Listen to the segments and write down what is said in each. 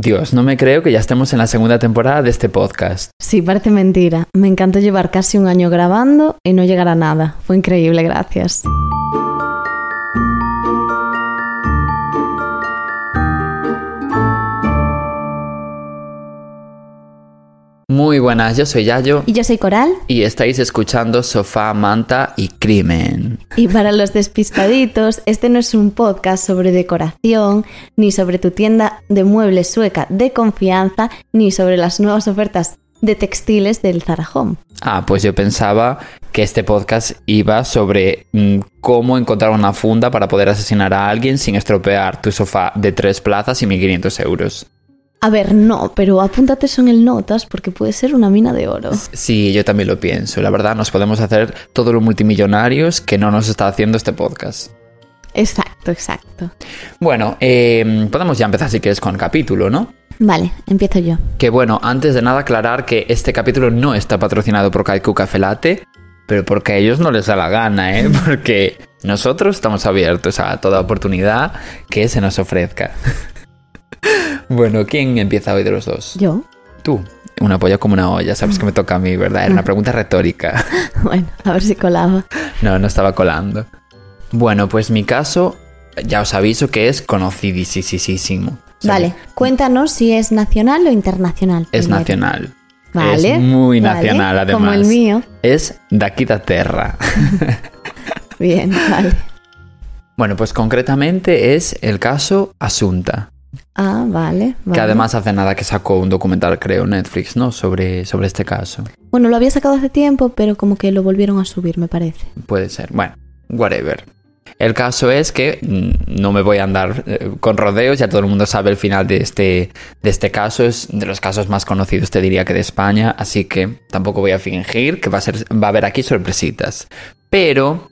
Dios, no me creo que ya estemos en la segunda temporada de este podcast. Sí, parece mentira. Me encantó llevar casi un año grabando y no llegar a nada. Fue increíble, gracias. Muy buenas, yo soy Yayo Y yo soy Coral. y estáis escuchando Sofá, Manta y Crimen. Y para los despistaditos, este no es un podcast sobre decoración, ni sobre tu tienda de muebles sueca de confianza, ni sobre las nuevas ofertas de textiles del Zara Home. Ah, pues yo pensaba que este podcast iba sobre mm, cómo encontrar una funda para poder asesinar a alguien sin estropear tu sofá de tres plazas y 1500 euros. A ver, no, pero apúntate eso en el notas porque puede ser una mina de oro. Sí, yo también lo pienso. La verdad, nos podemos hacer todos los multimillonarios que no nos está haciendo este podcast. Exacto, exacto. Bueno, eh, podemos ya empezar si quieres con el capítulo, ¿no? Vale, empiezo yo. Que bueno, antes de nada aclarar que este capítulo no está patrocinado por Kaiku Café Latte, pero porque a ellos no les da la gana, ¿eh? Porque nosotros estamos abiertos a toda oportunidad que se nos ofrezca. bueno, ¿quién empieza hoy de los dos? ¿Yo? Tú. Una polla como una olla, sabes que me toca a mí, ¿verdad? Era una pregunta retórica. Bueno, a ver si colaba. No, no estaba colando. Bueno, pues mi caso, ya os aviso que es conocidísimo. Vale, cuéntanos si es nacional o internacional. Es primero. nacional. Vale. Es muy vale, nacional, además. Como el mío. Es daqui da terra. Bien, vale. bueno, pues concretamente es el caso Asunta, Ah, vale. que además hace nada que sacó un documental, creo, Netflix, ¿no? Sobre, sobre este caso. Bueno, lo había sacado hace tiempo, pero como que lo volvieron a subir, me parece. Puede ser. Bueno, whatever. El caso es que mm, no me voy a andar eh, con rodeos, ya todo el mundo sabe el final de este, de este caso, es de los casos más conocidos, te diría que de España, así que tampoco voy a fingir que va a, ser, va a haber aquí sorpresitas. Pero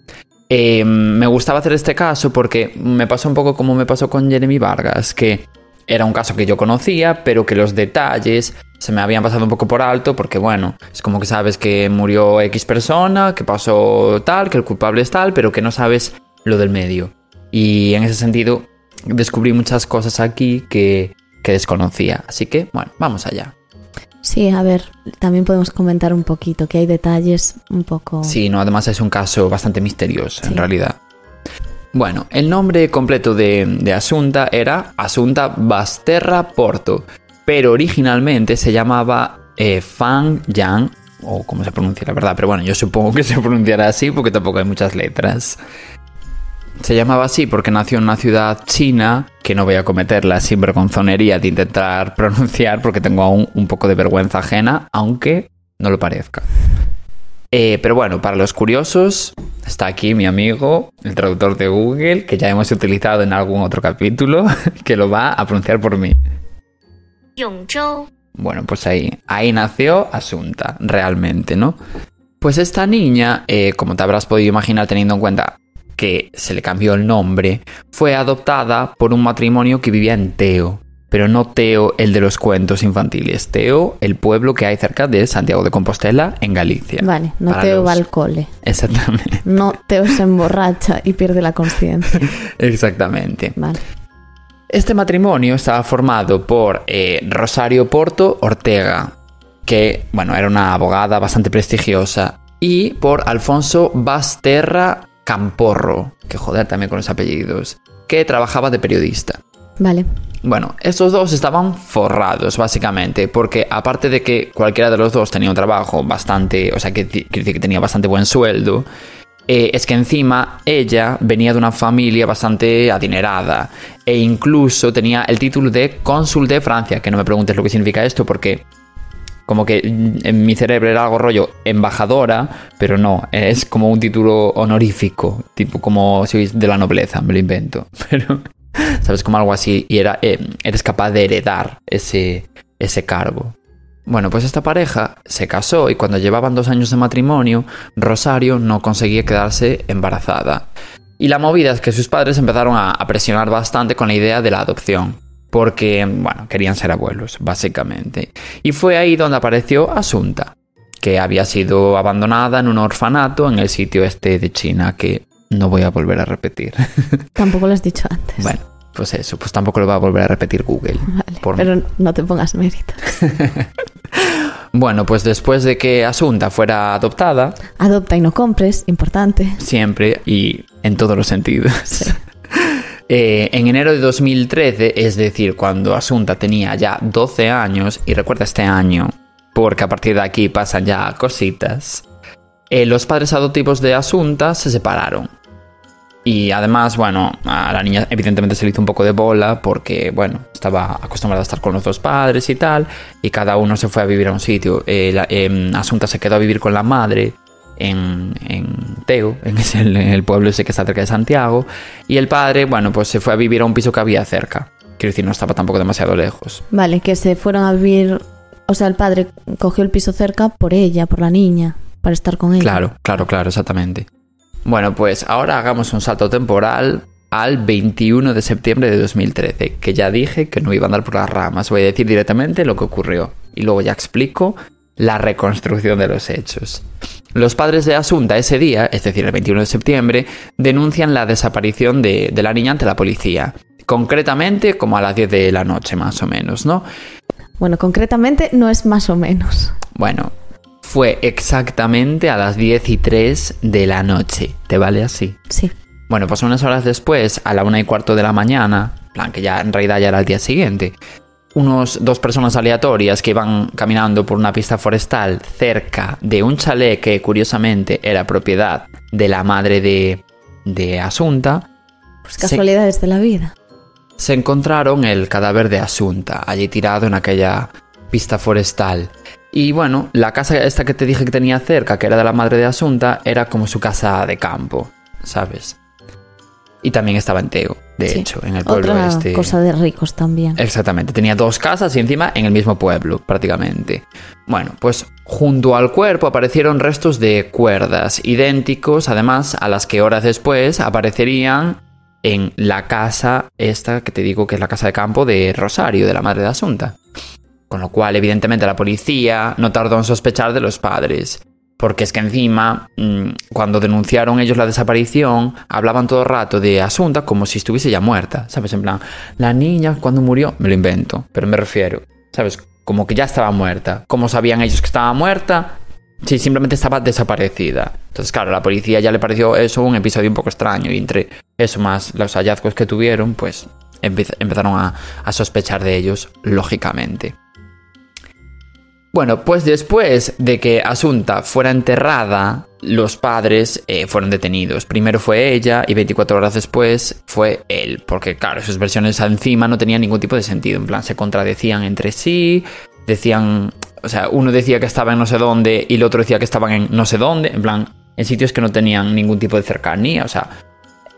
eh, me gustaba hacer este caso porque me pasó un poco como me pasó con Jeremy Vargas, que era un caso que yo conocía, pero que los detalles se me habían pasado un poco por alto, porque bueno, es como que sabes que murió X persona, que pasó tal, que el culpable es tal, pero que no sabes lo del medio. Y en ese sentido descubrí muchas cosas aquí que, que desconocía. Así que, bueno, vamos allá. Sí, a ver, también podemos comentar un poquito, que hay detalles un poco... Sí, no, además es un caso bastante misterioso, en realidad. Bueno, el nombre completo de, Asunta era Asunta Basterra Porto, pero originalmente se llamaba eh, Fang Yang, o como se pronuncia la verdad, pero bueno, yo supongo que se pronunciará así porque tampoco hay muchas letras. Se llamaba así porque nació en una ciudad china, que no voy a cometer la sinvergonzonería de intentar pronunciar porque tengo aún un poco de vergüenza ajena, aunque no lo parezca. Eh, pero bueno, para los curiosos, está aquí mi amigo, el traductor de Google, que ya hemos utilizado en algún otro capítulo, que lo va a pronunciar por mí. 永州 Bueno, pues ahí, ahí nació Asunta, realmente, ¿no? Pues esta niña, eh, como te habrás podido imaginar teniendo en cuenta que se le cambió el nombre, fue adoptada por un matrimonio que vivía en Teo. Pero no Teo, el de los cuentos infantiles. Teo, el pueblo que hay cerca de Santiago de Compostela, en Galicia. Vale, no Para Teo los- va al cole. Exactamente. No Teo se emborracha y pierde la conciencia. Exactamente. Vale. Este matrimonio estaba formado por eh, Rosario Porto Ortega, que, bueno, era una abogada bastante prestigiosa, y por Alfonso Basterra Camporro, que joder también con los apellidos, que trabajaba de periodista. Vale. Bueno, estos dos estaban forrados, básicamente, porque aparte de que cualquiera de los dos tenía un trabajo bastante, o sea, que que tenía bastante buen sueldo, eh, es que encima ella venía de una familia bastante adinerada e incluso tenía el título de cónsul de Francia, que no me preguntes lo que significa esto porque como que en mi cerebro era algo rollo embajadora, pero no, es como un título honorífico, tipo como si de la nobleza, me lo invento, pero sabes como algo así y era eh, eres capaz de heredar ese ese cargo. Bueno, pues esta pareja se casó y cuando llevaban dos años de matrimonio, Rosario no conseguía quedarse embarazada. Y la movida es que sus padres empezaron a, a presionar bastante con la idea de la adopción. Porque, bueno, querían ser abuelos, básicamente. Y fue ahí donde apareció Asunta, que había sido abandonada en un orfanato en el sitio este de China, que no voy a volver a repetir. Tampoco lo has dicho antes. Bueno, pues eso, pues tampoco lo va a volver a repetir Google. Vale, Por- pero no te pongas mérito. Bueno, pues después de que Asunta fuera adoptada, Adopta y no compres, importante. siempre y en todos los sentidos. Eh, en enero de 2013, es decir, cuando Asunta tenía ya 12 años, y recuerda este año, porque a partir de aquí pasan ya cositas, eh, los padres adoptivos de Asunta se separaron. Y además, bueno, a la niña evidentemente se le hizo un poco de bola porque, bueno, estaba acostumbrada a estar con los dos padres y tal, y cada uno se fue a vivir a un sitio. Eh, em, Asunta se quedó a vivir con la madre en, en Teo, en ese- en el pueblo ese que está cerca de Santiago, y el padre, bueno, pues se fue a vivir a un piso que había cerca. Quiero decir, no estaba tampoco demasiado lejos. Vale, que se fueron a vivir. O sea, el padre cogió el piso cerca por ella, por la niña, para estar con ella. Claro, claro, claro, exactamente. Bueno, pues ahora hagamos un salto temporal al 21 de septiembre de 2013, que ya dije que no iba a andar por las ramas, voy a decir directamente lo que ocurrió y luego ya explico la reconstrucción de los hechos. Los padres de Asunta ese día, es decir, el 21 de septiembre, denuncian la desaparición de, de la niña ante la policía. Concretamente como a las 10 de la noche más o menos, ¿no? Bueno, concretamente no es más o menos. Bueno, fue exactamente a las 10 y 3 de la noche. ¿Te vale así? Sí. Bueno, pues unas horas después, a la una y cuarto de la mañana, en plan que ya en realidad ya era el día siguiente, unos dos personas aleatorias que iban caminando por una pista forestal cerca de un chalet que curiosamente era propiedad de la madre de, de Asunta, Pues se- casualidades de la vida. se encontraron el cadáver de Asunta allí tirado en aquella pista forestal. Y bueno, la casa esta que te dije que tenía cerca, que era de la madre de Asunta, era como su casa de campo, ¿sabes? Y también estaba en Teo, de Sí. hecho, en el pueblo Otra este. cosa de ricos también. Exactamente, tenía dos casas y encima en el mismo pueblo, prácticamente. Bueno, pues junto al cuerpo aparecieron restos de cuerdas, idénticos además a las que horas después aparecerían en la casa esta que te digo que es la casa de campo de Rosario, de la madre de Asunta. Con lo cual, evidentemente, la policía no tardó en sospechar de los padres. Porque es que encima, mm, cuando denunciaron ellos la desaparición, hablaban todo el rato de Asunta como si estuviese ya muerta. ¿Sabes? En plan, la niña cuando murió, me lo invento, pero me refiero, ¿sabes? Como que ya estaba muerta. ¿Cómo sabían ellos que estaba muerta? Sí, simplemente estaba desaparecida. Entonces, claro, a la policía ya le pareció eso un episodio un poco extraño. Y entre eso más los hallazgos que tuvieron, pues empe- empezaron a sospechar de ellos, lógicamente. Bueno, pues después de que Asunta fuera enterrada, los padres eh, fueron detenidos. Primero fue ella y 24 horas después fue él. Porque claro, sus versiones encima no tenían ningún tipo de sentido. En plan, se contradecían entre sí, decían... O sea, uno decía que estaba en no sé dónde y el otro decía que estaban en no sé dónde. En plan, en sitios que no tenían ningún tipo de cercanía. O sea,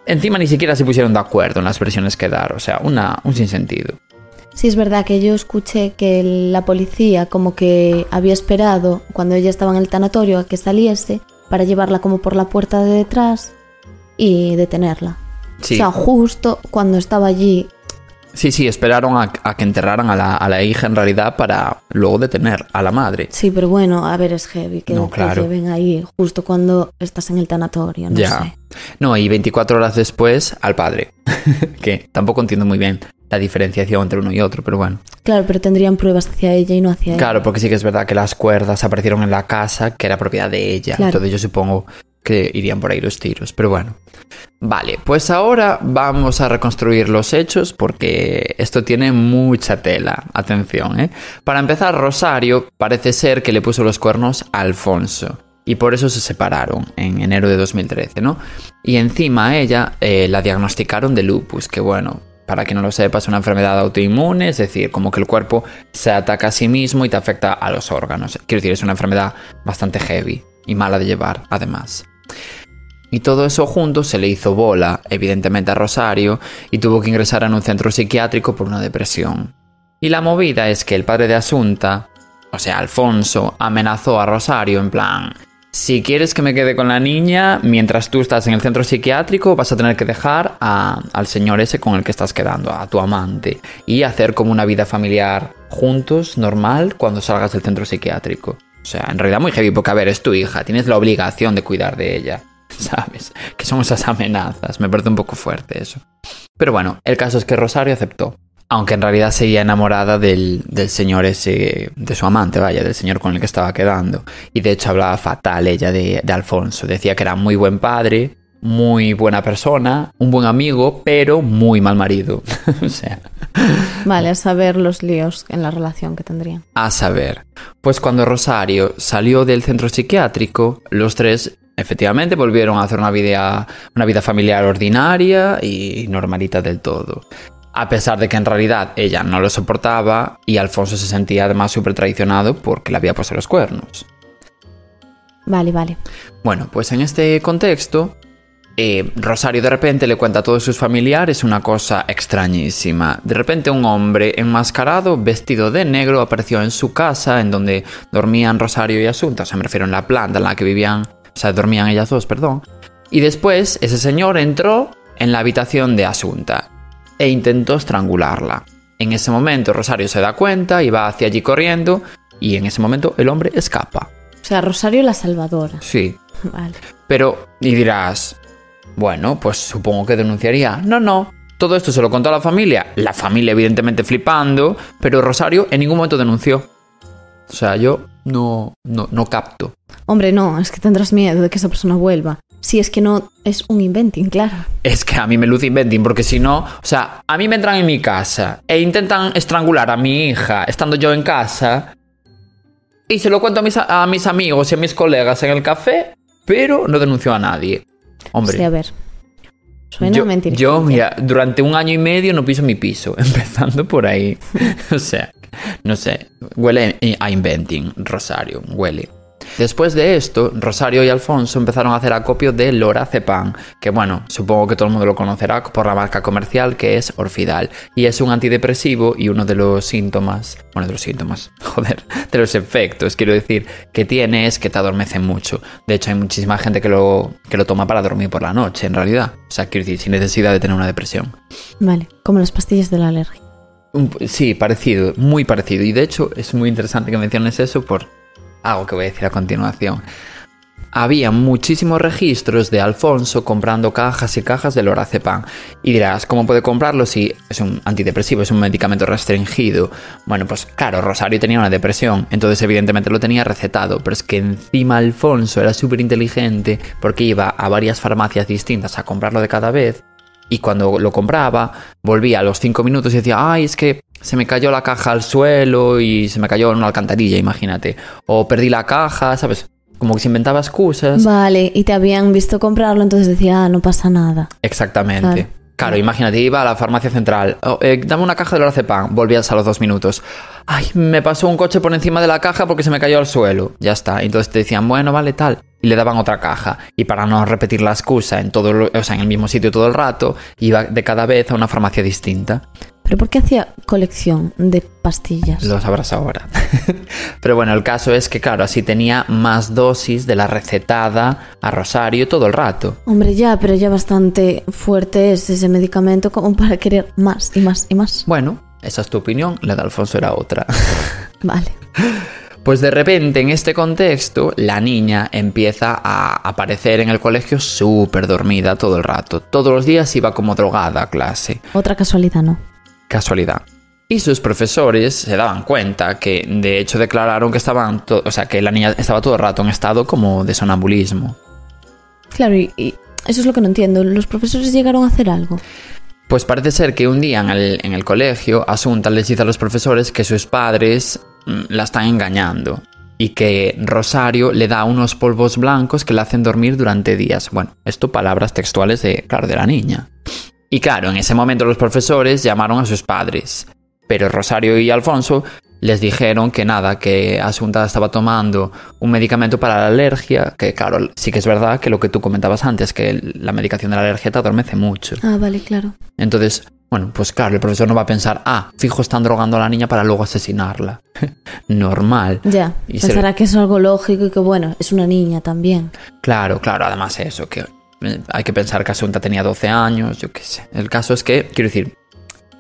encima ni siquiera se pusieron de acuerdo en las versiones que dar. O sea, una, un sinsentido. Sí, es verdad que yo escuché que la policía como que había esperado cuando ella estaba en el tanatorio a que saliese para llevarla como por la puerta de detrás y detenerla. Sí. O sea, justo cuando estaba allí. Sí, sí, esperaron a, a que enterraran a la, a la hija en realidad para luego detener a la madre. Sí, pero bueno, a ver, es heavy que No, te claro. lleven ahí justo cuando estás en el tanatorio, no ya. sé. No, y 24 horas después al padre. que tampoco entiendo muy bien la diferenciación entre uno y otro, pero bueno. Claro, pero tendrían pruebas hacia ella y no hacia él. Claro, porque sí que es verdad que las cuerdas aparecieron en la casa que era propiedad de ella. Claro. Entonces yo supongo que irían por ahí los tiros, pero bueno. Vale, pues ahora vamos a reconstruir los hechos porque esto tiene mucha tela. Atención, ¿eh? Para empezar, Rosario parece ser que le puso los cuernos a Alfonso. Y por eso se separaron en enero de 2013, ¿no? Y encima a ella eh, la diagnosticaron de lupus, que bueno, para quien no lo sepa, es una enfermedad autoinmune, es decir, como que el cuerpo se ataca a sí mismo y te afecta a los órganos. Quiero decir, es una enfermedad bastante heavy y mala de llevar, además. Y todo eso junto se le hizo bola, evidentemente, a Rosario y tuvo que ingresar en un centro psiquiátrico por una depresión. Y la movida es que el padre de Asunta, o sea, Alfonso, amenazó a Rosario en plan, si quieres que me quede con la niña, mientras tú estás en el centro psiquiátrico, vas a tener que dejar a- al señor ese con el que estás quedando, a tu amante, y hacer como una vida familiar juntos, normal, cuando salgas del centro psiquiátrico. O sea, en realidad muy heavy, porque a ver, es tu hija, tienes la obligación de cuidar de ella, ¿sabes? Que son esas amenazas, me parece un poco fuerte eso. Pero bueno, el caso es que Rosario aceptó. Aunque en realidad seguía enamorada del, del señor ese, de su amante, vaya, del señor con el que estaba quedando. Y de hecho hablaba fatal ella de, de Alfonso. Decía que era muy buen padre, muy buena persona, un buen amigo, pero muy mal marido. o sea, Vale, a saber los líos en la relación que tendrían. a saber. Pues cuando Rosario salió del centro psiquiátrico, los tres efectivamente volvieron a hacer una vida, una vida familiar ordinaria y normalita del todo. A pesar de que en realidad ella no lo soportaba y Alfonso se sentía además súper traicionado porque le había puesto los cuernos. Vale, vale. Bueno, pues en este contexto, eh, Rosario de repente le cuenta a todos sus familiares una cosa extrañísima. De repente un hombre enmascarado, vestido de negro, apareció en su casa, en donde dormían Rosario y Asunta, o sea, me refiero en la planta en la que vivían, o sea, dormían ellas dos, perdón. Y después ese señor entró en la habitación de Asunta e intentó estrangularla. En ese momento Rosario se da cuenta y va hacia allí corriendo y en ese momento el hombre escapa. O sea, Rosario la salvadora. Sí, Vale. pero, y dirás, bueno, pues supongo que denunciaría. No, no. Todo esto se lo contó a la familia. La familia, evidentemente, flipando. Pero Rosario en ningún momento denunció. O sea, yo no, no, no capto. Hombre, no, es que tendrás miedo de que esa persona vuelva. Si es que no es un inventing, claro. Es que a mí me luce inventing, porque si no, o sea, a mí me entran en mi casa e intentan estrangular a mi hija estando yo en casa. Y se lo cuento a mis, a mis amigos y a mis colegas en el café, pero no denunció a nadie. Hombre. Sí, a ver. Suena yo, mentira. yo, mira, durante un año y medio no piso mi piso, empezando por ahí. o sea, no sé, huele a inventing, Rosario, huele. Después de esto, Rosario y Alfonso empezaron a hacer acopio de lorazepam, que bueno, supongo que todo el mundo lo conocerá por la marca comercial que es Orfidal, y es un antidepresivo y uno de los síntomas, bueno, de los síntomas, joder, de los efectos, quiero decir, que tiene es que te adormece mucho. De hecho, hay muchísima gente que lo, que lo toma para dormir por la noche, en realidad. O sea, quiero decir, sin necesidad de tener una depresión. Vale, como las pastillas de la alergia. Sí, parecido, muy parecido. Y de hecho es muy interesante que menciones eso por algo que voy a decir a continuación. Había muchísimos registros de Alfonso comprando cajas y cajas de lorazepam. Y dirás, ¿cómo puede comprarlo si es un antidepresivo, es un medicamento restringido? Bueno, pues claro, Rosario tenía una depresión, entonces evidentemente lo tenía recetado, pero es que encima Alfonso era súper inteligente porque iba a varias farmacias distintas a comprarlo de cada vez y cuando lo compraba, volvía a los cinco minutos y decía, ay, es que se me cayó la caja al suelo y se me cayó en una alcantarilla, imagínate. O perdí la caja, ¿sabes? Como que se inventaba excusas. Vale, y te habían visto comprarlo, entonces decía, ah, no pasa nada. Exactamente. Claro, imagínate, iba a la farmacia central, oh, eh, dame una caja de lorazepam, volvías a los dos minutos. Ay, me pasó un coche por encima de la caja porque se me cayó al suelo. Ya está. Entonces te decían, bueno, vale, tal. Y le daban otra caja. Y para no repetir la excusa en todo, o sea, en el mismo sitio todo el rato, iba de cada vez a una farmacia distinta. ¿Pero por qué hacía colección de pastillas? Lo sabrás ahora. Pero bueno, el caso es que, claro, así tenía más dosis de la recetada a Rosario todo el rato. Hombre, ya, pero ya bastante fuerte es ese medicamento como para querer más y más y más. Bueno, esa es tu opinión, la de Alfonso era otra. Vale. Pues de repente, en este contexto, la niña empieza a aparecer en el colegio súper dormida todo el rato. Todos los días iba como drogada a clase. Otra casualidad, ¿no? Casualidad. Y sus profesores se daban cuenta que, de hecho, declararon que estaban, o sea, que la niña estaba todo el rato en estado como de sonambulismo. Claro, y, y eso es lo que no entiendo. ¿Los profesores llegaron a hacer algo? Pues parece ser que un día en el, en el colegio, Asunta les dice a los profesores que sus padres mm, la están engañando y que Rosario le da unos polvos blancos que le hacen dormir durante días. Bueno, esto palabras textuales de, claro, de la niña. Y claro, en ese momento los profesores llamaron a sus padres, pero Rosario y Alfonso les dijeron que nada, que Asunta estaba tomando un medicamento para la alergia, que claro, sí que es verdad que lo que tú comentabas antes, que la medicación de la alergia te adormece mucho. Ah, vale, claro. Entonces, bueno, pues claro, el profesor no va a pensar, ah, fijo, están drogando a la niña para luego asesinarla. Normal. Ya, Y se- pensará que es algo lógico y que bueno, es una niña también. Claro, claro, además eso, que hay que pensar que Asunta tenía 12 años, yo qué sé. El caso es que, quiero decir,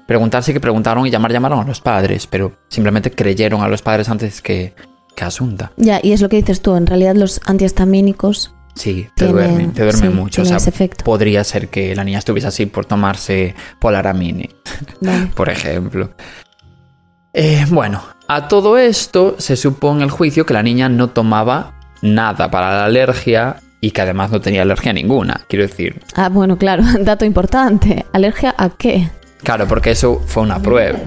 preguntarse que preguntaron y llamar llamaron a los padres, pero simplemente creyeron a los padres antes que, que Asunta. Ya, y es lo que dices tú, en realidad los antihistamínicos Sí, te Tiene- duerme, te duerme sí, mucho. O sea, podría ser que la niña estuviese así por tomarse Polaramine, Vale. por ejemplo. Eh, bueno, a todo esto se supo en el juicio que la niña no tomaba nada para la alergia y que además no tenía alergia ninguna. Quiero decir, Ah, bueno, claro, dato importante. ¿Alergia a qué? claro, porque eso fue una prueba.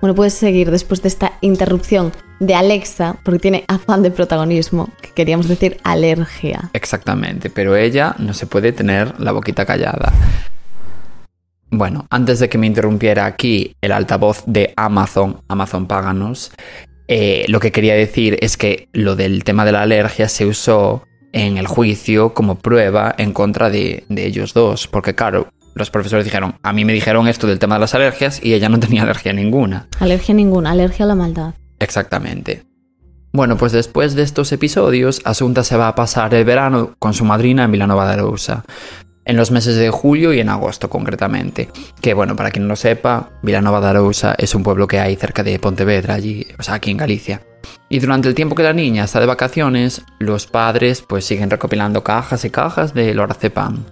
Bueno, puedes seguir después de esta interrupción de Alexa, porque tiene afán de protagonismo, que queríamos decir alergia. Exactamente, pero ella no se puede tener la boquita callada. Bueno, antes de que me interrumpiera aquí el altavoz de Amazon, Amazon Páganos, eh, lo que quería decir es que lo del tema de la alergia se usó en el juicio como prueba en contra de, de ellos dos, porque claro, los profesores dijeron, a mí me dijeron esto del tema de las alergias y ella no tenía alergia ninguna. Alergia ninguna, alergia a la maldad. Exactamente. Bueno, pues después de estos episodios, Asunta se va a pasar el verano con su madrina en Vilanova de Arousa. En los meses de julio y en agosto, concretamente. Que, bueno, para quien no lo sepa, Vilanova de Arousa es un pueblo que hay cerca de Pontevedra, allí, o sea, aquí en Galicia. Y durante el tiempo que la niña está de vacaciones, los padres pues siguen recopilando cajas y cajas de lorazepam.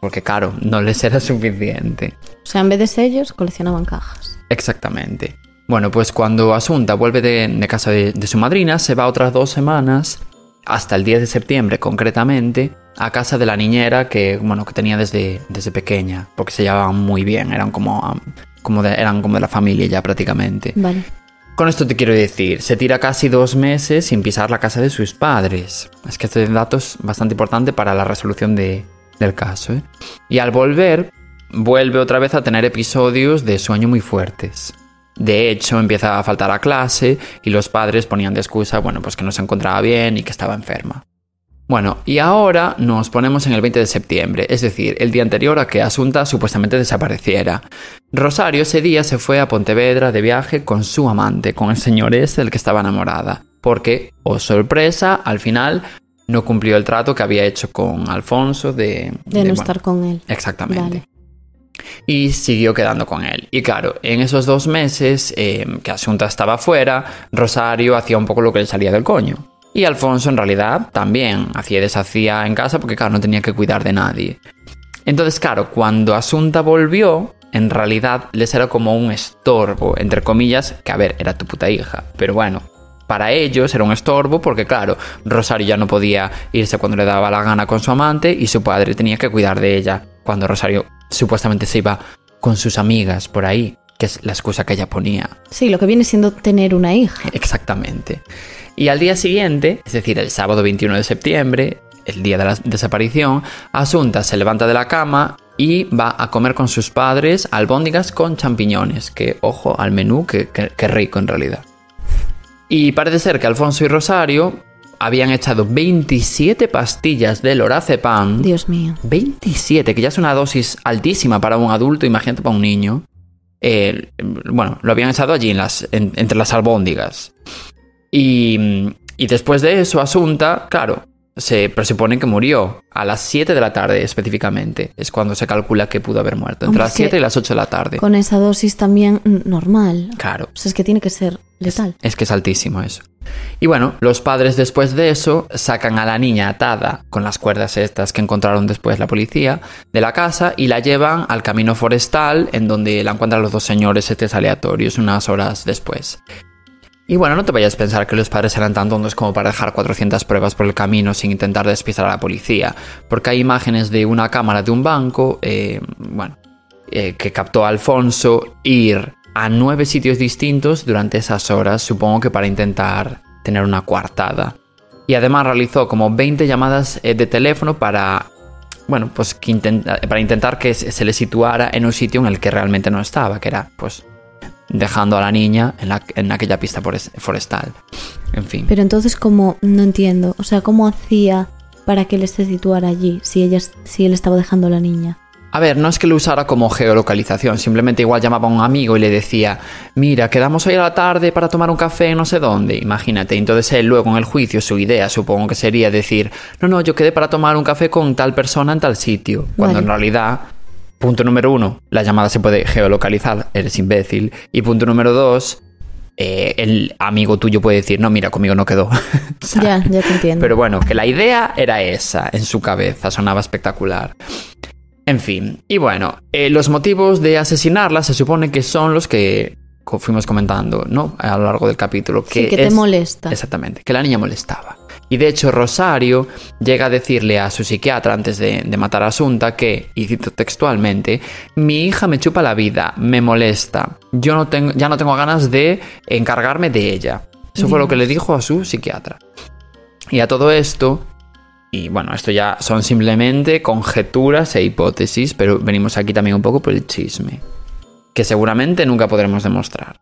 Porque, claro, no les era suficiente. O sea, en vez de sellos, coleccionaban cajas. Exactamente. Bueno, pues cuando Asunta vuelve de, de casa de, de su madrina, se va otras dos semanas, hasta el 10 de septiembre concretamente, a casa de la niñera que, bueno, que tenía desde, desde pequeña, porque se llevaban muy bien, eran como, como de, eran como de la familia ya prácticamente. Vale. Con esto te quiero decir, se tira casi dos meses sin pisar la casa de sus padres. Es que este dato es bastante importante para la resolución de- del caso. ¿eh? Y al volver, vuelve otra vez a tener episodios de sueño muy fuertes. De hecho, empieza a faltar a clase y los padres ponían de excusa, bueno, pues que no se encontraba bien y que estaba enferma. Bueno, y ahora nos ponemos en el 20 de septiembre, es decir, el día anterior a que Asunta supuestamente desapareciera. Rosario ese día se fue a Pontevedra de viaje con su amante, con el señor ese del que estaba enamorada, porque, oh sorpresa, al final no cumplió el trato que había hecho con Alfonso de... De, no bueno, estar con él. Exactamente. Vale. Y siguió quedando con él. Y claro, en esos dos meses eh, que Asunta estaba fuera, Rosario hacía un poco lo que le salía del coño. Y Alfonso en realidad también hacía y deshacía en casa porque claro, no tenía que cuidar de nadie. Entonces claro, cuando Asunta volvió, en realidad les era como un estorbo, entre comillas, que a ver, era tu puta hija. Pero bueno, para ellos era un estorbo porque claro, Rosario ya no podía irse cuando le daba la gana con su amante y su padre tenía que cuidar de ella cuando Rosario supuestamente se iba con sus amigas por ahí, que es la excusa que ella ponía. Sí, lo que viene siendo tener una hija. Exactamente. Y al día siguiente, es decir, el sábado 21 de septiembre, el día de la desaparición, Asunta se levanta de la cama y va a comer con sus padres albóndigas con champiñones, que ojo al menú, que, que- que rico en realidad. Y parece ser que Alfonso y Rosario habían echado 27 pastillas de lorazepam. Dios mío. 27, que ya es una dosis altísima para un adulto, imagínate para un niño. Eh, bueno, lo habían echado allí en las, en- entre las albóndigas. Y, y después de eso, Asunta, claro, se presupone que murió a las 7 de la tarde específicamente. Es cuando se calcula que pudo haber muerto, entre Hombre, las es que 7 y las 8 de la tarde. Con esa dosis también normal. Claro. O sea, es que tiene que ser letal. Es que es altísimo eso. Y bueno, los padres después de eso sacan a la niña atada con las cuerdas estas que encontraron después la policía de la casa y la llevan al camino forestal en donde la encuentran los dos señores estos aleatorios unas horas después. Y bueno, no te vayas a pensar que los padres eran tan tontos como para dejar 400 pruebas por el camino sin intentar despistar a la policía, porque hay imágenes de una cámara de un banco, eh, bueno, eh, que captó a Alfonso ir a nueve sitios distintos durante esas horas, supongo que para intentar tener una coartada. Y además realizó como 20 llamadas eh, de teléfono para, bueno, pues que para intentar que se le situara en un sitio en el que realmente no estaba, que era, pues, dejando a la niña en, la- en aquella pista fores- forestal. En fin. Pero entonces, ¿cómo? No entiendo. O sea, ¿cómo hacía para que él se situara allí si, ella, si él estaba dejando a la niña? A ver, no es que lo usara como geolocalización, simplemente igual llamaba a un amigo y le decía, mira, quedamos hoy a la tarde para tomar un café en no sé dónde, imagínate. Entonces él luego en el juicio, su idea supongo que sería decir, no, no, yo quedé para tomar un café con tal persona en tal sitio, cuando Vale. en realidad, punto número uno, la llamada se puede geolocalizar, eres imbécil, y punto número dos, eh, el amigo tuyo puede decir, no, mira, conmigo no quedó. Ya, ya te entiendo. Pero bueno, que la idea era esa en su cabeza, sonaba espectacular. En fin, y bueno, eh, los motivos de asesinarla se supone que son los que fuimos comentando, ¿no? A lo largo del capítulo. Sí, Que, que te es- molesta. Exactamente, que la niña molestaba. Y de hecho Rosario llega a decirle a su psiquiatra antes de, de matar a Asunta que, y cito textualmente, mi hija me chupa la vida, me molesta, yo no tengo, ya no tengo ganas de encargarme de ella. Eso fue lo que le dijo a su psiquiatra. Y a todo esto, y bueno, esto ya son simplemente conjeturas e hipótesis, pero venimos aquí también un poco por el chisme, que seguramente nunca podremos demostrar.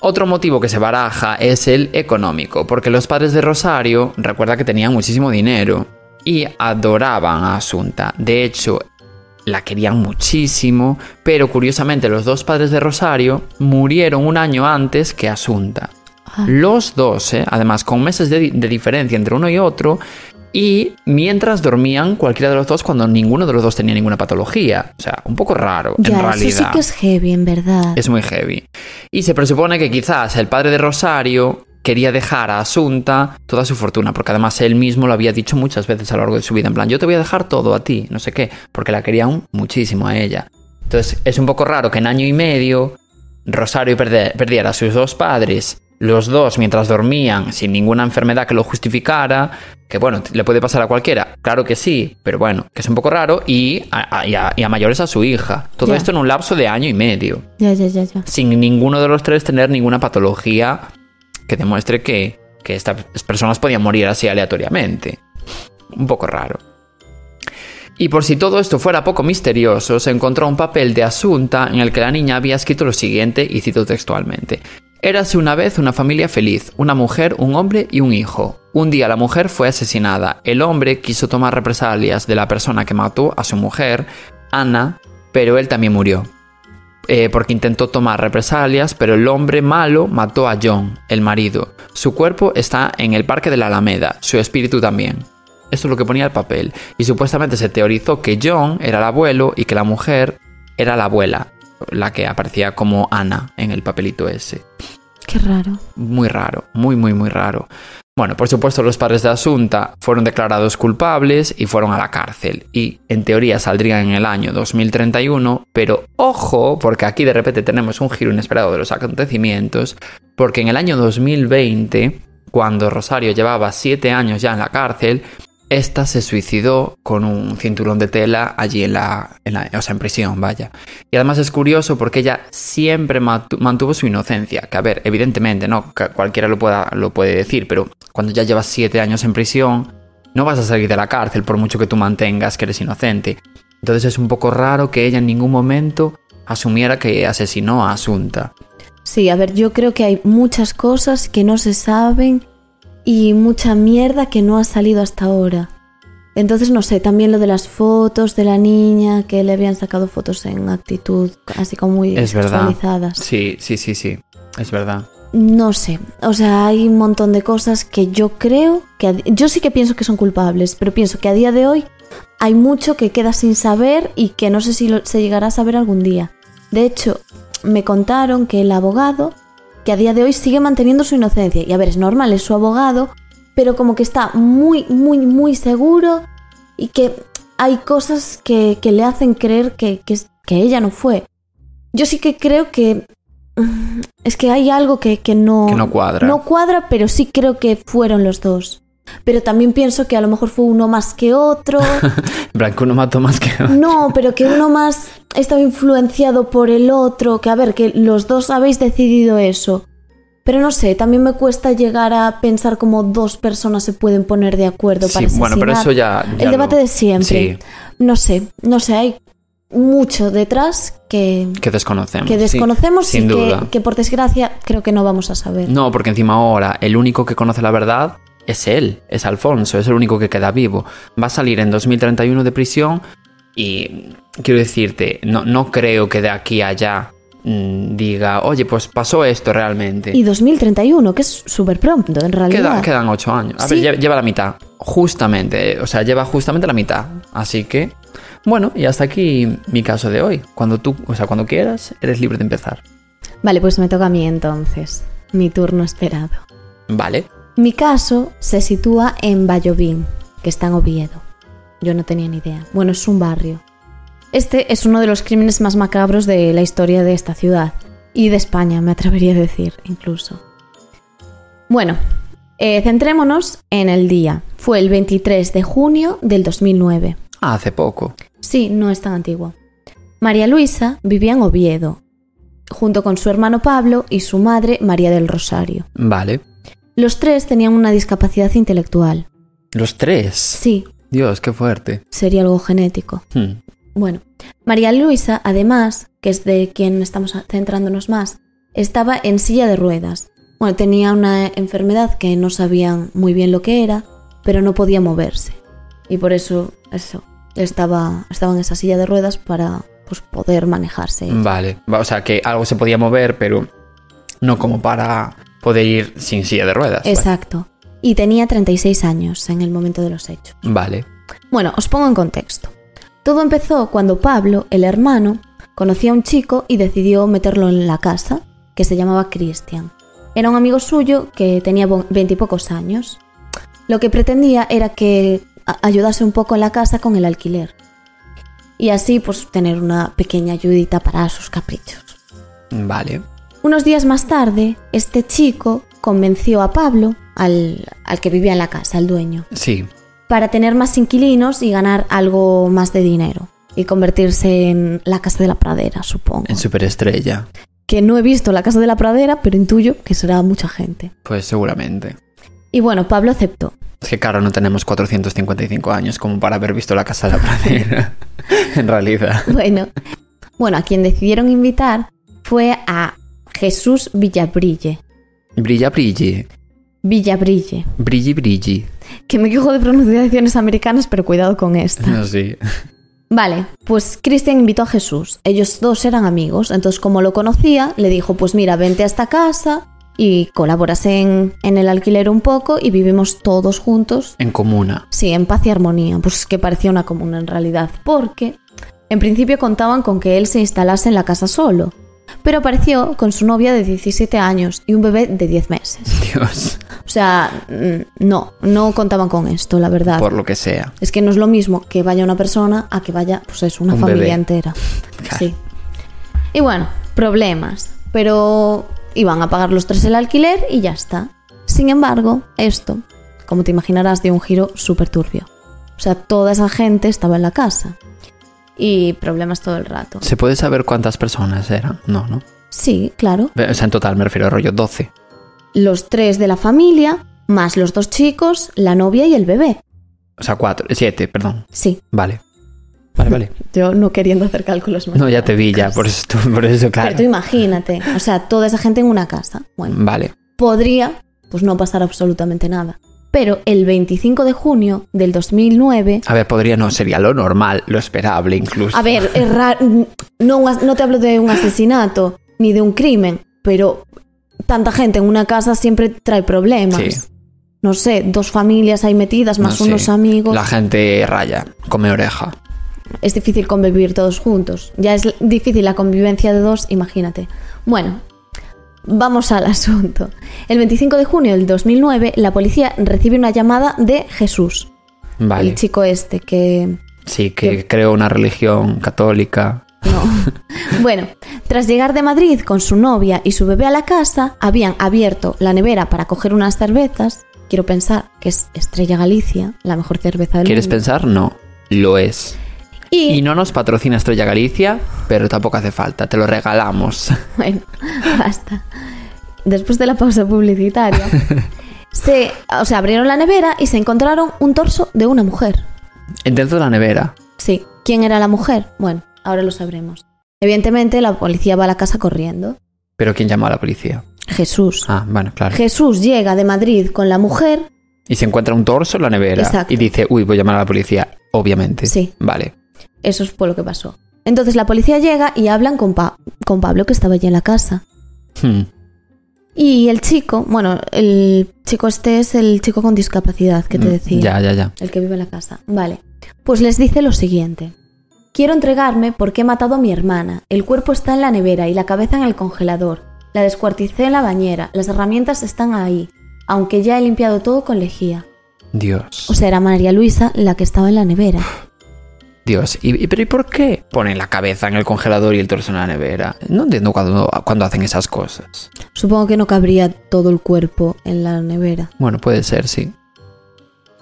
Otro motivo que se baraja es el económico, porque los padres de Rosario recuerda que tenían muchísimo dinero y adoraban a Asunta. De hecho, la querían muchísimo, pero curiosamente los dos padres de Rosario murieron un año antes que Asunta. Ah, Los dos, ¿eh? además con meses de diferencia entre uno y otro, y mientras dormían cualquiera de los dos cuando ninguno de los dos tenía ninguna patología. O sea, un poco raro, en ya, realidad. eso sí que es heavy, en verdad. Es muy heavy. Y se presupone que quizás el padre de Rosario quería dejar a Asunta toda su fortuna, porque además él mismo lo había dicho muchas veces a lo largo de su vida, en plan, yo te voy a dejar todo a ti, no sé qué, porque la quería aún muchísimo a ella. Entonces es un poco raro que en año y medio Rosario perdiera a sus dos padres, los dos mientras dormían, sin ninguna enfermedad que lo justificara, que bueno, le puede pasar a cualquiera, claro que sí, pero bueno, que es un poco raro, y a, a- y a- y a mayores a su hija. Todo Ya. esto en un lapso de año y medio Ya, ya, ya, ya. sin ninguno de los tres tener ninguna patología que demuestre que, que estas personas podían morir así aleatoriamente. Un poco raro. Y por si todo esto fuera poco misterioso, se encontró un papel de Asunta en el que la niña había escrito lo siguiente, y cito textualmente. Érase una vez una familia feliz, una mujer, un hombre y un hijo. Un día la mujer fue asesinada. El hombre quiso tomar represalias de la persona que mató a su mujer, Ana, pero él también murió eh, porque intentó tomar represalias, pero el hombre malo mató a John, el marido. Su cuerpo está en el parque de la Alameda, su espíritu también. Esto es lo que ponía el papel. Y supuestamente se teorizó que John era el abuelo y que la mujer era la abuela, la que aparecía como Ana en el papelito ese. Qué raro. Muy raro, muy, muy, muy raro. Bueno, por supuesto, los padres de Asunta fueron declarados culpables y fueron a la cárcel. Y en teoría saldrían en el año 2031, pero ojo, porque aquí de repente tenemos un giro inesperado de los acontecimientos, porque en el año 2020, cuando Rosario llevaba siete años ya en la cárcel, esta se suicidó con un cinturón de tela allí en la, en la- o sea, en prisión, vaya. Y además es curioso porque ella siempre mantuvo su inocencia. Que a ver, evidentemente, ¿no? Cualquiera lo, pueda, lo puede decir, pero cuando ya llevas siete años en prisión, no vas a salir de la cárcel por mucho que tú mantengas que eres inocente. Entonces es un poco raro que ella en ningún momento asumiera que asesinó a Asunta. Sí, a ver, yo creo que hay muchas cosas que no se saben y mucha mierda que no ha salido hasta ahora. Entonces, no sé, también lo de las fotos de la niña, que le habían sacado fotos en actitud así como muy Es verdad. Sí, sí, sí, sí. Es verdad. No sé, o sea, hay un montón de cosas que yo creo que... Yo sí que pienso que son culpables, pero pienso que a día de hoy hay mucho que queda sin saber y que no sé si lo- se llegará a saber algún día. De hecho, me contaron que el abogado, que a día de hoy sigue manteniendo su inocencia, y a ver, es normal, es su abogado, pero como que está muy, muy, muy seguro y que hay cosas que, que le hacen creer que, que, ella no fue. Yo sí que creo que... mm, Es que hay algo que, que no... No cuadra. No cuadra, pero sí creo que fueron los dos. Pero también pienso que a lo mejor fue uno más que otro. Blanco no mató más que... No, pero que uno más estaba influenciado por el otro. Que a ver, que los dos habéis decidido eso. Pero no sé, también me cuesta llegar a pensar cómo dos personas se pueden poner de acuerdo para Sí, bueno, pero asesinar. eso ya... ya El debate lo- de siempre. Sí, No sé, no sé, hay mucho detrás que, que desconocemos. que sí, desconocemos sin y que, duda. que por desgracia creo que no vamos a saber. No, porque encima ahora el único que conoce la verdad es él, es Alfonso, es el único que queda vivo. Va a salir en 2031 de prisión y quiero decirte, no, no creo que de aquí a allá mm, diga, oye, pues pasó esto realmente. Y 2031, que es súper pronto en realidad. Queda- quedan ocho años. A Sí. ver, lle- lleva la mitad. Justamente, o sea, lleva justamente la mitad. Así que, bueno, y hasta aquí mi caso de hoy. Cuando tú, o sea, cuando quieras, eres libre de empezar. Vale, pues me toca a mí entonces. mi turno esperado. Vale. Mi caso se sitúa en Vallovín, que está en Oviedo. Yo no tenía ni idea. Bueno, es un barrio. Este es uno de los crímenes más macabros de la historia de esta ciudad. Y de España, me atrevería a decir, incluso. Bueno, eh, centrémonos en el día. Fue el 23 de junio del 2009. Ah, hace poco. Sí, no es tan antiguo. María Luisa vivía en Oviedo, junto con su hermano Pablo y su madre María del Rosario. Vale. Los tres tenían una discapacidad intelectual. Los tres. Sí, Dios, qué fuerte. sería algo genético. Hmm. Bueno, María Luisa, además, que es de quien estamos centrándonos más, estaba en silla de ruedas. Bueno, tenía una enfermedad que no sabían muy bien lo que era, pero no podía moverse. Y por eso, eso, estaba, estaba en esa silla de ruedas para pues, poder manejarse. Vale. Va, O sea, que algo se podía mover, pero no como para poder ir sin silla de ruedas. Vale. Exacto. Y tenía 36 años en el momento de los hechos. Vale. Bueno, os pongo en contexto. Todo empezó cuando Pablo, el hermano, conocía a un chico y decidió meterlo en la casa, que se llamaba Christian. Era un amigo suyo que tenía veintipocos años. Lo que pretendía era que ayudase un poco en la casa con el alquiler. Y así, pues, tener una pequeña ayudita para sus caprichos. Vale. Unos días más tarde, este chico convenció a Pablo, al, al que vivía en la casa, al dueño, Sí. para tener más inquilinos y ganar algo más de dinero. Y convertirse en la casa de la pradera, supongo. En superestrella. Que no he visto la casa de la pradera, pero intuyo que será mucha gente. Pues seguramente. Y bueno, Pablo aceptó. Es que claro, no tenemos 455 años como para haber visto la casa de la pradera. en realidad. Bueno, bueno, a quien decidieron invitar fue a Jesús Villabrille. Brilla, brille. Villabrille. Brilli, brilli. Que me quejo de pronunciaciones americanas, pero cuidado con esta. No, sí. Vale, pues Cristian invitó a Jesús. Ellos dos eran amigos, entonces como lo conocía, le dijo, pues mira, vente a esta casa y colaboras en, en el alquiler un poco y vivimos todos juntos. En comuna. Sí, en paz y armonía, pues que parecía una comuna en realidad, porque en principio contaban con que él se instalase en la casa solo, pero apareció con su novia de 17 años y un bebé de 10 meses. Dios. O sea, mm, no, no contaban con esto, la verdad. Por lo que sea. Es que no es lo mismo que vaya una persona a que vaya, pues eso, una Un familia bebé. entera. Claro. Sí. Y bueno, problemas. Pero iban a pagar los tres el alquiler y ya está. Sin embargo, esto, como te imaginarás, dio un giro súper turbio. O sea, toda esa gente estaba en la casa. Y problemas todo el rato. ¿Se puede saber cuántas personas eran? No, ¿no? Sí, claro. O sea, en total me refiero a rollo 12. Los tres de la familia, más los dos chicos, la novia y el bebé. O sea, cuatro, siete, perdón. Sí, Vale. Vale, vale. yo no queriendo hacer cálculos más. No, ya te vi ya, por eso, por eso Pero tú claro. imagínate, o sea, toda esa gente en una casa. Bueno, Vale. podría pues no pasar absolutamente nada. Pero el 25 de junio del 2009, A ver, podría no, sería lo normal, lo esperable incluso. a ver, es no, no te hablo de un asesinato ni de un crimen, pero tanta gente en una casa siempre trae problemas. Sí. No sé, dos familias ahí metidas, más No sé. unos amigos. La gente raya, come oreja. Es difícil convivir todos juntos. Ya es difícil la convivencia de dos, imagínate. Bueno, vamos al asunto. El 25 de junio del 2009, la policía recibe una llamada de Jesús, Vale. el chico este que... Sí, que creó una religión católica. No. bueno, tras llegar de Madrid con su novia y su bebé a la casa, habían abierto la nevera para coger unas cervezas. Quiero pensar que es Estrella Galicia, la mejor cerveza del ¿Quieres mundo. pensar? No. Lo es. Y, Y no nos patrocina Estrella Galicia, pero tampoco hace falta, te lo regalamos. Bueno, basta. Después de la pausa publicitaria, se, o sea, abrieron la nevera y se encontraron un torso de una mujer. Dentro de la nevera. Sí, ¿quién era la mujer? Bueno, ahora lo sabremos. Evidentemente, la policía va a la casa corriendo. Pero ¿quién llamó a la policía? Jesús. Ah, bueno, claro. Jesús llega de Madrid con la mujer. Y se encuentra un torso en la nevera. Exacto. Y dice, uy, voy a llamar a la policía. Obviamente. Sí. Vale. Eso fue lo que pasó. Entonces la policía llega y hablan con, Pa- con Pablo, que estaba allí en la casa. Hmm. Y el chico, bueno, el chico este es el chico con discapacidad que te Mm, decía. Ya, ya, ya. El que vive en la casa. Vale. Pues les dice lo siguiente. Quiero entregarme porque he matado a mi hermana. El cuerpo está en la nevera y la cabeza en el congelador. La descuarticé en la bañera. Las herramientas están ahí, aunque ya he limpiado todo con lejía. Dios. O sea, era María Luisa la que estaba en la nevera. Dios. ¿Y, y- pero ¿y por qué ponen la cabeza en el congelador y el torso en la nevera? No entiendo cuando, cuando hacen esas cosas. Supongo que no cabría todo el cuerpo en la nevera. Bueno, puede ser, sí.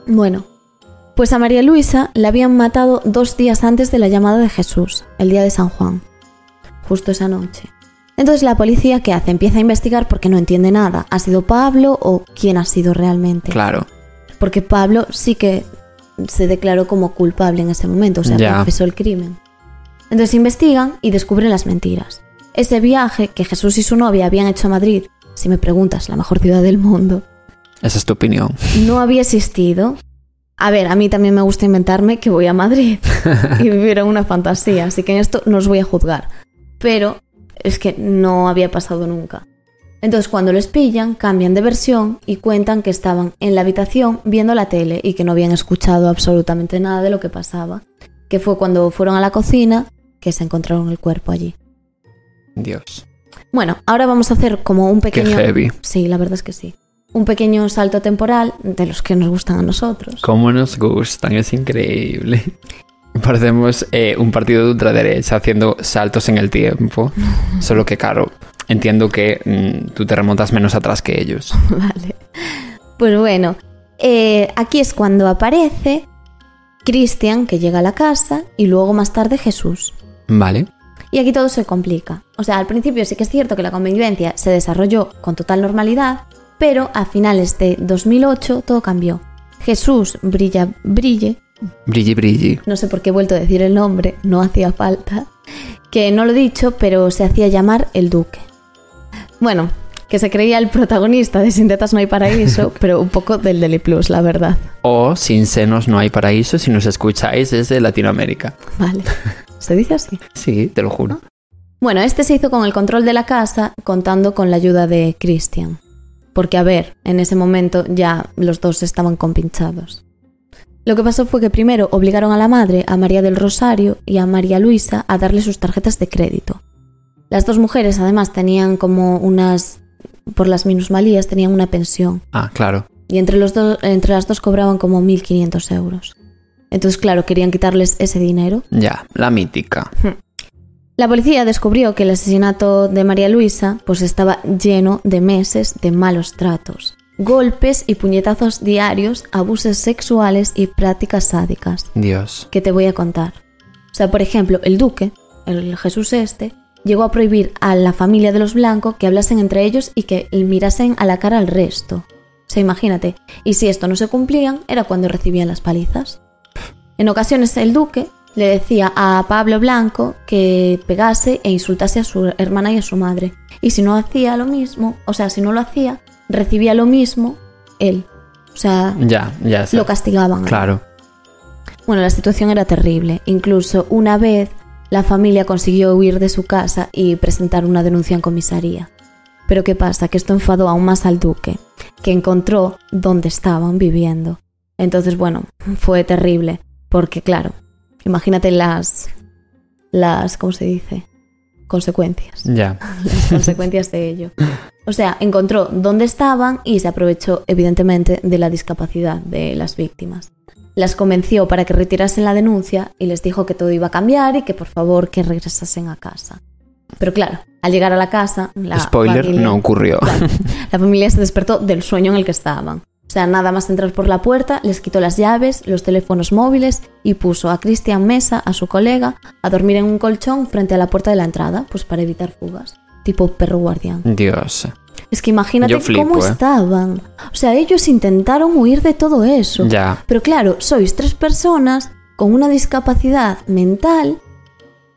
Bueno, pues a María Luisa la habían matado dos días antes de la llamada de Jesús, el día de San Juan, justo esa noche. Entonces la policía, ¿qué hace? Empieza a investigar porque no entiende nada. ¿Ha sido Pablo o quién ha sido realmente? Claro. Porque Pablo sí que se declaró como culpable en ese momento, o sea, confesó el crimen. Entonces investigan y descubren las mentiras. Ese viaje que Jesús y su novia habían hecho a Madrid, si me preguntas, la mejor ciudad del mundo, Esa es tu opinión. no había existido. A ver, a mí también me gusta inventarme que voy a Madrid y vivir en una fantasía, así que en esto no os voy a juzgar. Pero es que no había pasado nunca. Entonces cuando les pillan, cambian de versión y cuentan que estaban en la habitación viendo la tele y que no habían escuchado absolutamente nada de lo que pasaba. Que fue cuando fueron a la cocina que se encontraron el cuerpo allí. Dios. Bueno, ahora vamos a hacer como un Qué pequeño... heavy. Sí, la verdad es que sí. Un pequeño salto temporal de los que nos gustan a nosotros. Cómo nos gustan, es increíble. Parecemos eh, un partido de ultraderecha haciendo saltos en el tiempo. Solo que, claro, entiendo que mm, tú te remontas menos atrás que ellos. Vale. Pues bueno, eh, aquí es cuando aparece Cristian, que llega a la casa, y luego más tarde Jesús. Vale. Y aquí todo se complica. O sea, al principio sí que es cierto que la convivencia se desarrolló con total normalidad, pero a finales de 2008 todo cambió. Jesús brilla, brille, Brilli, brilli. no sé por qué he vuelto a decir el nombre, no hacía falta, que no lo he dicho, pero se hacía llamar el Duque. Bueno, que se creía el protagonista de Sin tetas no hay paraíso, pero un poco del Deli Plus, la verdad. O sin senos no hay paraíso si nos escucháis desde Latinoamérica. Vale, se dice así. Sí, te lo juro. Bueno, este se hizo con el control de la casa, contando con la ayuda de Christian. Porque, a ver, en ese momento ya los dos estaban compinchados. Lo que pasó fue que primero obligaron a la madre, a María del Rosario y a María Luisa, a darle sus tarjetas de crédito. Las dos mujeres, además, tenían como unas. por las minusvalías, tenían una pensión. Ah, claro. Y entre, los dos, entre las dos cobraban como 1.500 euros. Entonces, claro, querían quitarles ese dinero. Ya, la mítica. La policía descubrió que el asesinato de María Luisa pues estaba lleno de meses de malos tratos, golpes y puñetazos diarios, abusos sexuales y prácticas sádicas, Dios. que te voy a contar. O sea, por ejemplo, el duque, el Jesús este, llegó a prohibir a la familia de los blancos que hablasen entre ellos y que mirasen a la cara al resto. O sea, imagínate, y si esto no se cumplían, era cuando recibían las palizas. En ocasiones el duque le decía a Pablo Blanco que pegase e insultase a su hermana y a su madre. Y si no hacía lo mismo, o sea, si no lo hacía, recibía lo mismo él. O sea, Ya, ya sé. lo castigaban. Claro. Bueno, la situación era terrible. Incluso una vez la familia consiguió huir de su casa y presentar una denuncia en comisaría. Pero ¿qué pasa? Que esto enfadó aún más al duque, que encontró dónde estaban viviendo. Entonces, bueno, fue terrible, porque claro, imagínate las... las... ¿cómo se dice? Consecuencias. Ya. Las consecuencias de ello. O sea, encontró dónde estaban y se aprovechó evidentemente de la discapacidad de las víctimas. Las convenció para que retirasen la denuncia y les dijo que todo iba a cambiar y que por favor que regresasen a casa. Pero claro, al llegar a la casa, la Spoiler, familia- no ocurrió. Claro, la familia se despertó del sueño en el que estaban. O sea, nada más entrar por la puerta, les quitó las llaves, los teléfonos móviles y puso a Cristian Mesa, a su colega, a dormir en un colchón frente a la puerta de la entrada, pues para evitar fugas. Tipo perro guardián. Dios. Es que imagínate flipo, cómo ¿eh? estaban. O sea, ellos intentaron huir de todo eso. Ya. Pero claro, sois tres personas con una discapacidad mental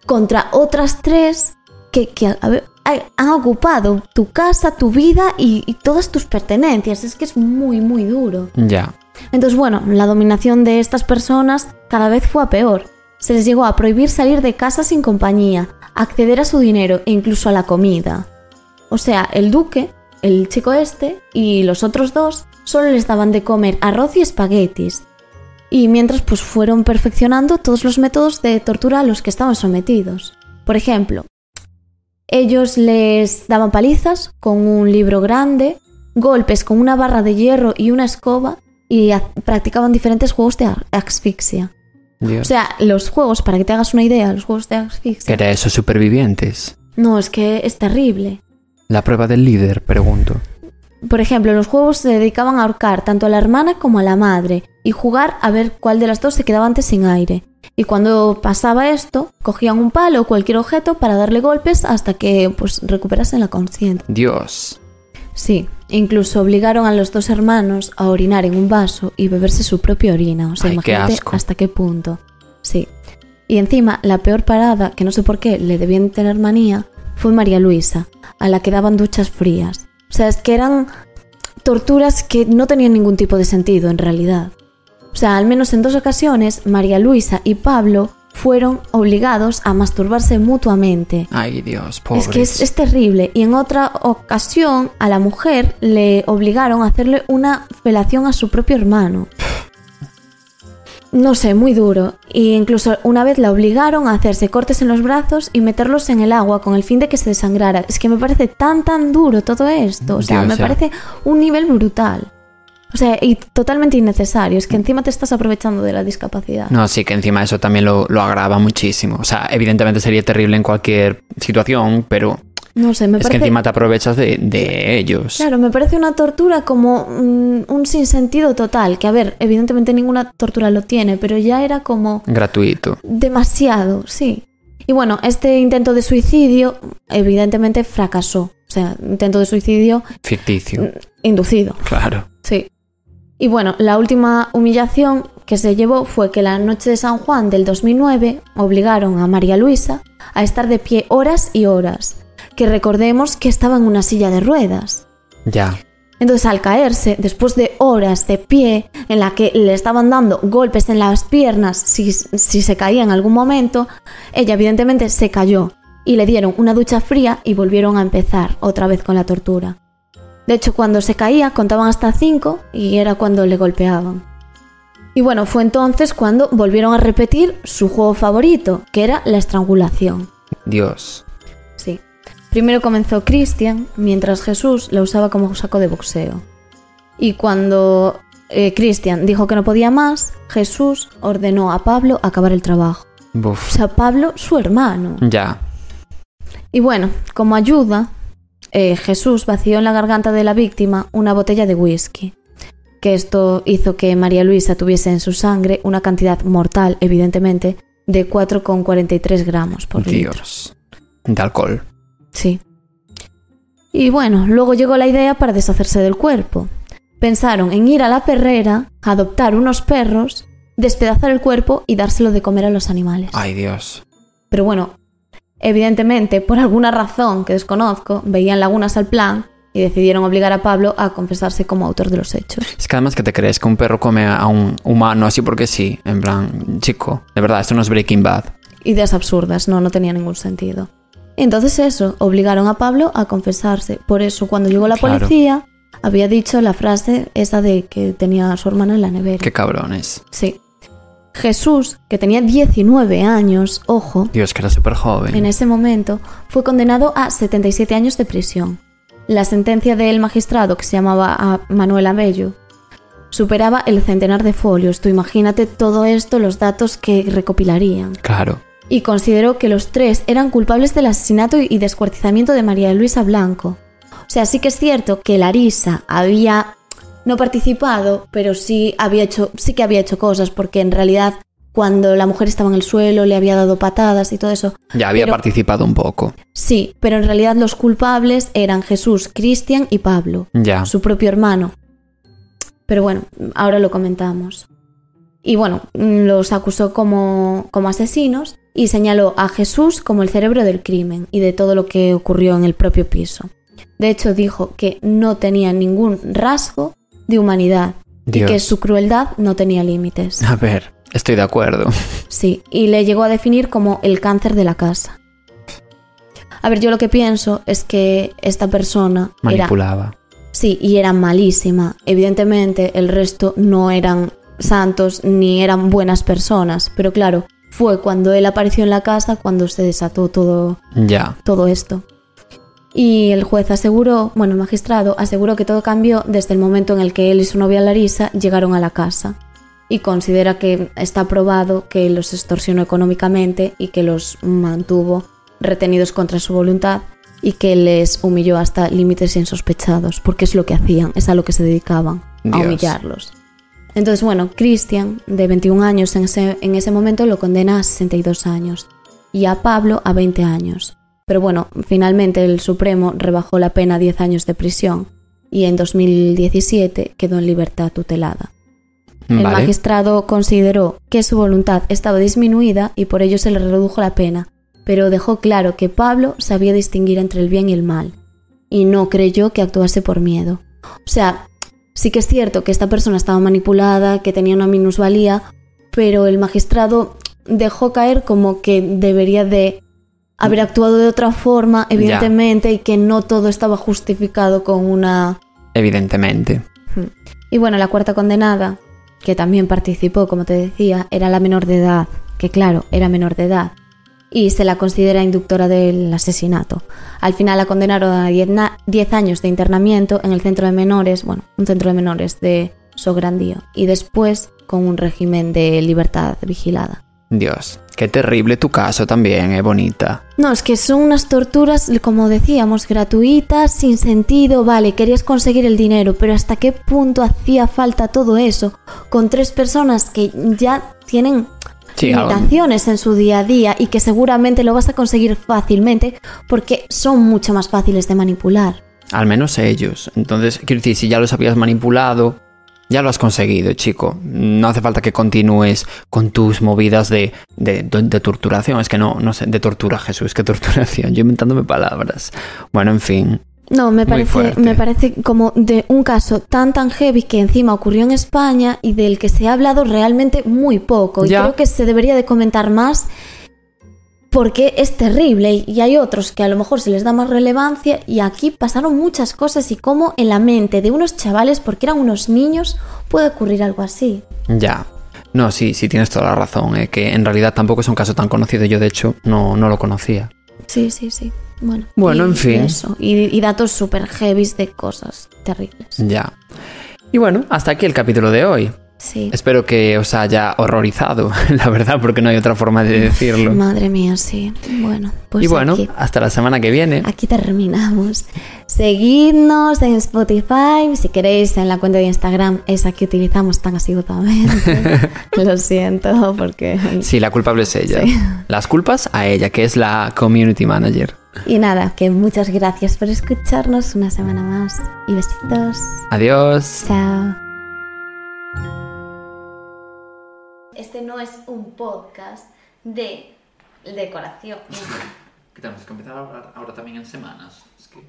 contra otras tres que, que, a ver, hay- han ocupado tu casa, tu vida y, y todas tus pertenencias. Es que es muy, muy duro. Ya. Entonces, bueno, la dominación de estas personas cada vez fue a peor. Se les llegó a prohibir salir de casa sin compañía, acceder a su dinero e incluso a la comida. O sea, el duque, el chico este y los otros dos solo les daban de comer arroz y espaguetis. Y mientras pues fueron perfeccionando todos los métodos de tortura a los que estaban sometidos. Por ejemplo, Ellos les daban palizas con un libro grande, golpes con una barra de hierro y una escoba y practicaban diferentes juegos de asfixia. O sea, los juegos, para que te hagas una idea, los juegos de ¿Qué asfixia. era eso? Supervivientes. No, es que es terrible. La prueba del líder, pregunto. Por ejemplo, los juegos se dedicaban a ahorcar tanto a la hermana como a la madre y jugar a ver cuál de las dos se quedaba antes sin aire. Y cuando pasaba esto, cogían un palo o cualquier objeto para darle golpes hasta que pues recuperasen la conciencia. Dios. Sí, incluso obligaron a los dos hermanos a orinar en un vaso y beberse su propia orina. O sea, Ay, qué imagínate asco. hasta qué punto. Sí. Y encima, la peor parada, que no sé por qué le debían tener manía, fue María Luisa, a la que daban duchas frías. O sea, es que eran torturas que no tenían ningún tipo de sentido en realidad. O sea, al menos en dos ocasiones, María Luisa y Pablo fueron obligados a masturbarse mutuamente. Ay, Dios, pobres. Es que es, es terrible. Y en otra ocasión a la mujer le obligaron a hacerle una felación a su propio hermano. No sé, muy duro. Y incluso una vez la obligaron a hacerse cortes en los brazos y meterlos en el agua con el fin de que se desangrara. Es que me parece tan tan duro todo esto. O sea, Dios, me parece un nivel brutal. O sea, y totalmente innecesario. Es que encima te estás aprovechando de la discapacidad. No, sí, que encima eso también lo, lo agrava muchísimo. O sea, evidentemente sería terrible en cualquier situación, pero No sé, me es parece... que encima te aprovechas de, de ellos. Claro, me parece una tortura como mm, un sinsentido total, que a ver, evidentemente ninguna tortura lo tiene, pero ya era como Gratuito. demasiado, sí. Y bueno, este intento de suicidio evidentemente fracasó. O sea, intento de suicidio Ficticio. inducido, Claro. sí. Y bueno, la última humillación que se llevó fue que la noche de San Juan del 2009 obligaron a María Luisa a estar de pie horas y horas, que recordemos que estaba en una silla de ruedas. Ya. Entonces al caerse, después de horas de pie en la que le estaban dando golpes en las piernas si, si se caía en algún momento, ella evidentemente se cayó y le dieron una ducha fría y volvieron a empezar otra vez con la tortura. De hecho, cuando se caía contaban hasta cinco y era cuando le golpeaban. Y bueno, fue entonces cuando volvieron a repetir su juego favorito, que era la estrangulación. Dios. Primero comenzó Cristian, mientras Jesús la usaba como saco de boxeo. Y cuando eh, Cristian dijo que no podía más, Jesús ordenó a Pablo acabar el trabajo. O sea, Pablo, su hermano. Ya. Y bueno, como ayuda, eh, Jesús vació en la garganta de la víctima una botella de whisky. Que esto hizo que María Luisa tuviese en su sangre una cantidad mortal, evidentemente, de 4,43 gramos por litro. Dios. De alcohol. Sí. Y bueno, luego llegó la idea para deshacerse del cuerpo. Pensaron en ir a la perrera, adoptar unos perros, despedazar el cuerpo y dárselo de comer a los animales. Ay, Dios. Pero bueno, evidentemente, por alguna razón que desconozco, veían lagunas al plan y decidieron obligar a Pablo a confesarse como autor de los hechos. Es que además que te crees que un perro come a un humano así porque sí. En plan, chico, de verdad, esto no es Breaking Bad. Ideas absurdas, no, no tenía ningún sentido. Entonces eso, obligaron a Pablo a confesarse. Por eso cuando llegó la Claro. policía, había dicho la frase esa de que tenía a su hermana en la nevera. Qué cabrones. Sí. Jesús, que tenía 19 años, ojo, Dios, que era súper joven. en ese momento, fue condenado a 77 años de prisión. La sentencia del magistrado, que se llamaba a Manuel Abello, superaba el centenar de folios. Tú imagínate todo esto, los datos que recopilarían. Claro. Y consideró que los tres eran culpables del asesinato y descuartizamiento de María Luisa Blanco. O sea, sí que es cierto que Larisa había no participado, pero sí había hecho, sí que había hecho cosas, porque en realidad cuando la mujer estaba en el suelo le había dado patadas y todo eso. Ya había Pero- participado un poco. Sí, pero en realidad los culpables eran Jesús, Cristian y Pablo, Ya. su propio hermano. Pero bueno, ahora lo comentamos. Y bueno, los acusó como, como asesinos y señaló a Jesús como el cerebro del crimen y de todo lo que ocurrió en el propio piso. De hecho, dijo que no tenía ningún rasgo de humanidad Dios. y que su crueldad no tenía límites. A ver, estoy de acuerdo. Sí, y le llegó a definir como el cáncer de la casa. A ver, yo lo que pienso es que esta persona era Manipulaba. Sí, y era malísima. Evidentemente, el resto no eran santos ni eran buenas personas. Pero claro, fue cuando él apareció en la casa cuando se desató todo, Ya. todo esto. Y el juez aseguró, bueno, el magistrado aseguró que todo cambió desde el momento en el que él y su novia Larisa llegaron a la casa. Y considera que está probado que los extorsionó económicamente y que los mantuvo retenidos contra su voluntad y que les humilló hasta límites insospechados, porque es lo que hacían, es a lo que se dedicaban, a humillarlos. Entonces, bueno, Christian, de 21 años en ese, en ese momento, lo condena a 62 años y a Pablo a 20 años. Pero bueno, finalmente el Supremo rebajó la pena a 10 años de prisión y en 2017 quedó en libertad tutelada. El magistrado consideró que su voluntad estaba disminuida y por ello se le redujo la pena, pero dejó claro que Pablo sabía distinguir entre el bien y el mal y no creyó que actuase por miedo. O sea, sí que es cierto que esta persona estaba manipulada, que tenía una minusvalía, pero el magistrado dejó caer como que debería de haber actuado de otra forma, evidentemente, y que no todo estaba justificado con una Evidentemente. y bueno, la cuarta condenada, que también participó, como te decía, era la menor de edad, que claro, era menor de edad, y se la considera inductora del asesinato. Al final la condenaron a 10 na- 10 años de internamiento en el centro de menores, bueno, un centro de menores de Sograndío, y después con un régimen de libertad vigilada. Dios, qué terrible tu caso también, eh, bonita. No, es que son unas torturas, como decíamos, gratuitas, sin sentido. Vale, querías conseguir el dinero, pero ¿hasta qué punto hacía falta todo eso? Con tres personas que ya tienen Sí, limitaciones en su día a día y que seguramente lo vas a conseguir fácilmente porque son mucho más fáciles de manipular. Al menos ellos. Entonces, quiero decir, si ya los habías manipulado, ya lo has conseguido, chico. No hace falta que continúes con tus movidas de, de, de- de torturación. Es que no, no sé, de tortura, Jesús, que torturación. Yo inventándome palabras. Bueno, en fin. No, me parece, me parece como de un caso tan tan heavy que encima ocurrió en España y del que se ha hablado realmente muy poco. Y creo que se debería de comentar más porque es terrible y hay otros que a lo mejor se les da más relevancia y aquí pasaron muchas cosas y cómo en la mente de unos chavales, porque eran unos niños, puede ocurrir algo así. Ya. No, sí, sí tienes toda la razón. eh, que en realidad tampoco es un caso tan conocido. Yo, de hecho, no, no lo conocía. Sí, sí, sí. Bueno, Bueno, y- en fin. Y, eso, y, y datos súper heavy de cosas terribles. Ya. Y bueno, hasta aquí el capítulo de hoy. Sí. Espero que os haya horrorizado, la verdad, porque no hay otra forma de decirlo. Madre mía, sí. Bueno, pues y bueno, aquí, hasta la semana que viene. aquí terminamos. Seguidnos en Spotify, si queréis, en la cuenta de Instagram, esa que utilizamos tan asiduamente. Lo siento, porque... Sí, la culpable es ella. Sí. Las culpas a ella, que es la community manager. Y nada, que muchas gracias por escucharnos una semana más. Y besitos. Adiós. Chao. Este no es un podcast de decoración. Que tenemos que empezar a hablar ahora también en semanas. Es que...